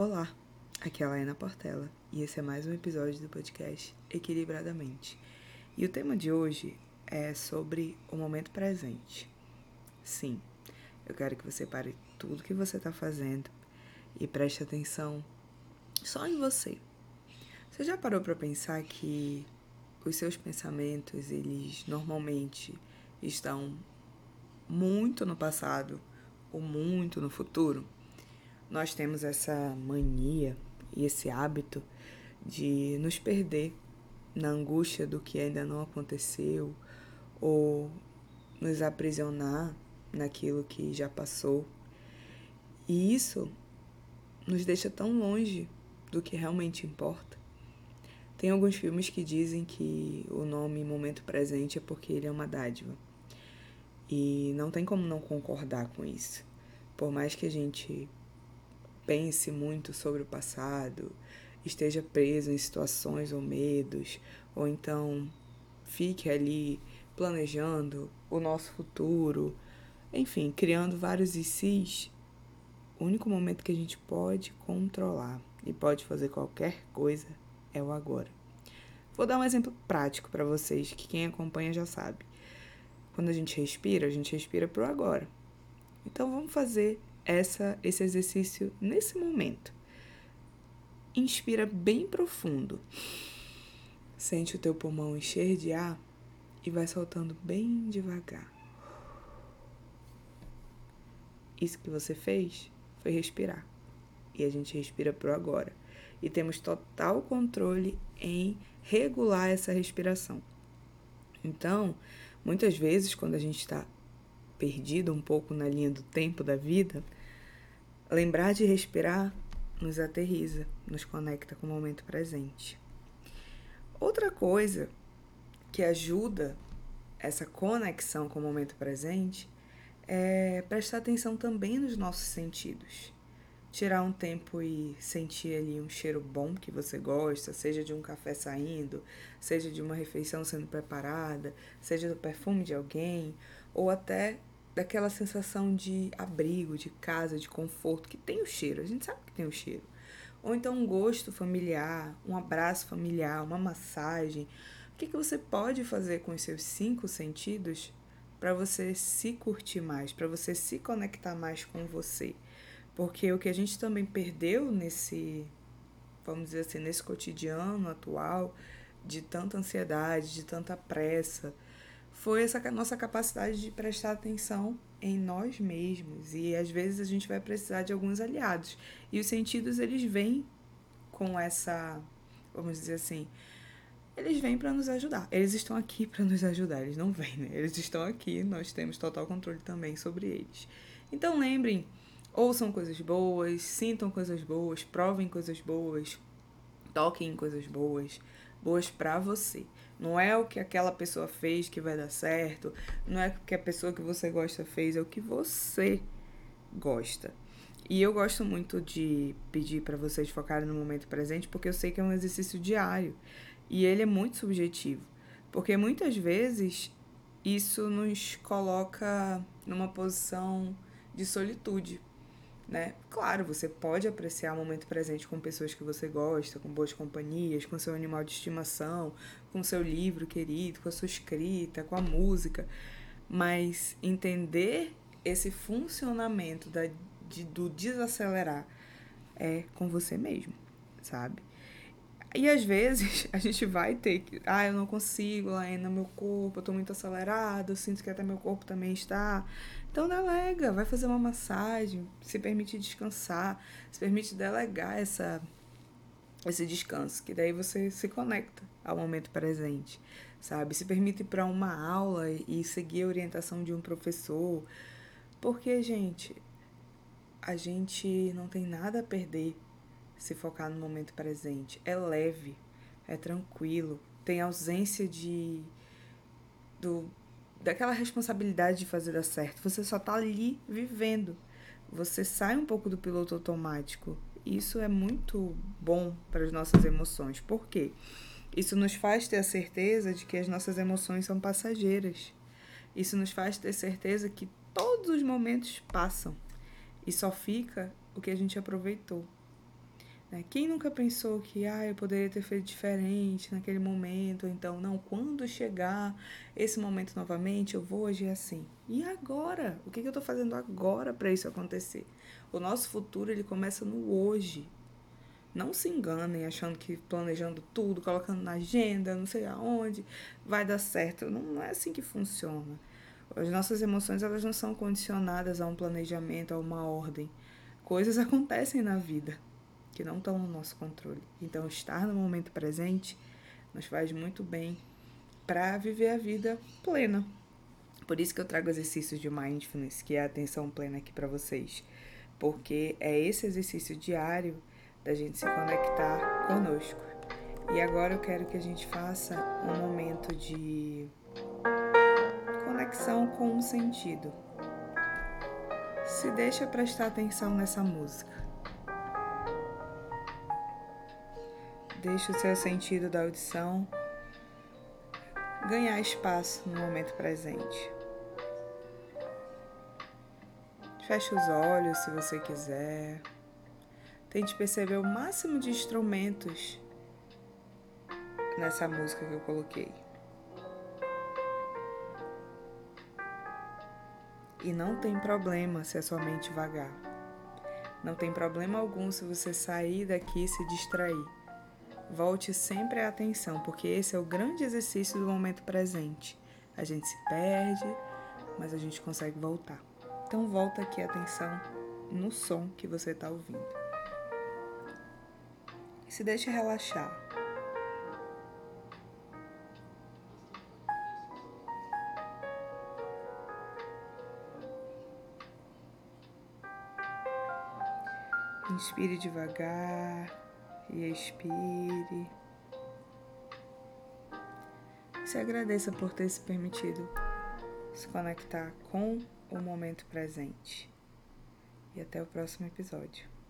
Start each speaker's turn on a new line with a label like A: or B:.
A: Olá, aqui é a Laina Portela e esse é mais um episódio do podcast Equilibradamente. E o tema de hoje é sobre o momento presente. Sim, eu quero que você pare tudo que você está fazendo e preste atenção só em você. Você já parou para pensar que os seus pensamentos, eles normalmente estão muito no passado ou muito no futuro? Nós temos essa mania e esse hábito de nos perder na angústia do que ainda não aconteceu ou nos aprisionar naquilo que já passou. E isso nos deixa tão longe do que realmente importa. Tem alguns filmes que dizem que o nome momento presente é porque ele é uma dádiva. E não tem como não concordar com isso. Por mais que a gente pense muito sobre o passado, esteja preso em situações ou medos, ou então fique ali planejando o nosso futuro, enfim, criando vários ICs, o único momento que a gente pode controlar e pode fazer qualquer coisa é o agora. Vou dar um exemplo prático para vocês que quem acompanha já sabe. Quando a gente respira, a gente respira pro agora. Então vamos fazer essa, esse exercício nesse momento. Inspira bem profundo. Sente o teu pulmão encher de ar e vai soltando bem devagar. Isso que você fez foi respirar. E a gente respira pro agora. E temos total controle em regular essa respiração. Então, muitas vezes, quando a gente está perdido um pouco na linha do tempo da vida, Lembrar de respirar nos aterriza, nos conecta com o momento presente. Outra coisa que ajuda essa conexão com o momento presente é prestar atenção também nos nossos sentidos. Tirar um tempo e sentir ali um cheiro bom que você gosta, seja de um café saindo, seja de uma refeição sendo preparada, seja do perfume de alguém, ou até daquela sensação de abrigo, de casa, de conforto, que tem o cheiro, a gente sabe que tem o cheiro. Ou então um gosto familiar, um abraço familiar, uma massagem. O que, que você pode fazer com os seus cinco sentidos para você se curtir mais, para você se conectar mais com você? Porque o que a gente também perdeu nesse, vamos dizer assim, nesse cotidiano atual, de tanta ansiedade, de tanta pressa, foi essa nossa capacidade de prestar atenção em nós mesmos. E às vezes a gente vai precisar de alguns aliados. E os sentidos, eles vêm com essa, vamos dizer assim, eles vêm para nos ajudar. Eles estão aqui para nos ajudar, eles não vêm, né? Eles estão aqui, nós temos total controle também sobre eles. Então lembrem, ouçam coisas boas, sintam coisas boas, provem coisas boas, toquem em coisas boas, boas para você. Não é o que aquela pessoa fez que vai dar certo, não é o que a pessoa que você gosta fez, é o que você gosta. E eu gosto muito de pedir para vocês focarem no momento presente, porque eu sei que é um exercício diário e ele é muito subjetivo, porque muitas vezes isso nos coloca numa posição de solitude né? Claro, você pode apreciar o momento presente com pessoas que você gosta, com boas companhias, com seu animal de estimação, com seu livro querido, com a sua escrita, com a música, mas entender esse funcionamento da, de, do desacelerar é com você mesmo, sabe? E às vezes a gente vai ter que. Ah, eu não consigo ainda, meu corpo, eu tô muito acelerado, eu sinto que até meu corpo também está. Então delega, vai fazer uma massagem, se permite descansar, se permite delegar essa, esse descanso, que daí você se conecta ao momento presente, sabe? Se permite ir para uma aula e seguir a orientação de um professor. Porque, gente, a gente não tem nada a perder se focar no momento presente. É leve, é tranquilo, tem ausência de do daquela responsabilidade de fazer dar certo. Você só tá ali vivendo. Você sai um pouco do piloto automático. Isso é muito bom para as nossas emoções. Por quê? Isso nos faz ter a certeza de que as nossas emoções são passageiras. Isso nos faz ter certeza que todos os momentos passam e só fica o que a gente aproveitou. Né? Quem nunca pensou que ah, eu poderia ter feito diferente naquele momento, então, não, quando chegar esse momento novamente, eu vou agir assim. E agora? O que, que eu estou fazendo agora para isso acontecer? O nosso futuro ele começa no hoje. Não se enganem achando que planejando tudo, colocando na agenda, não sei aonde, vai dar certo. Não, não é assim que funciona. As nossas emoções elas não são condicionadas a um planejamento, a uma ordem. Coisas acontecem na vida que não estão no nosso controle. Então, estar no momento presente nos faz muito bem para viver a vida plena. Por isso que eu trago exercícios de mindfulness, que é a atenção plena aqui para vocês, porque é esse exercício diário da gente se conectar conosco. E agora eu quero que a gente faça um momento de conexão com o sentido. Se deixa prestar atenção nessa música. Deixa o seu sentido da audição ganhar espaço no momento presente. Feche os olhos se você quiser. Tente perceber o máximo de instrumentos nessa música que eu coloquei. E não tem problema se a sua mente vagar. Não tem problema algum se você sair daqui e se distrair. Volte sempre a atenção, porque esse é o grande exercício do momento presente. A gente se perde, mas a gente consegue voltar. Então volta aqui a atenção no som que você está ouvindo e se deixe relaxar. Inspire devagar e expire. Se agradeça por ter se permitido se conectar com o momento presente. E até o próximo episódio.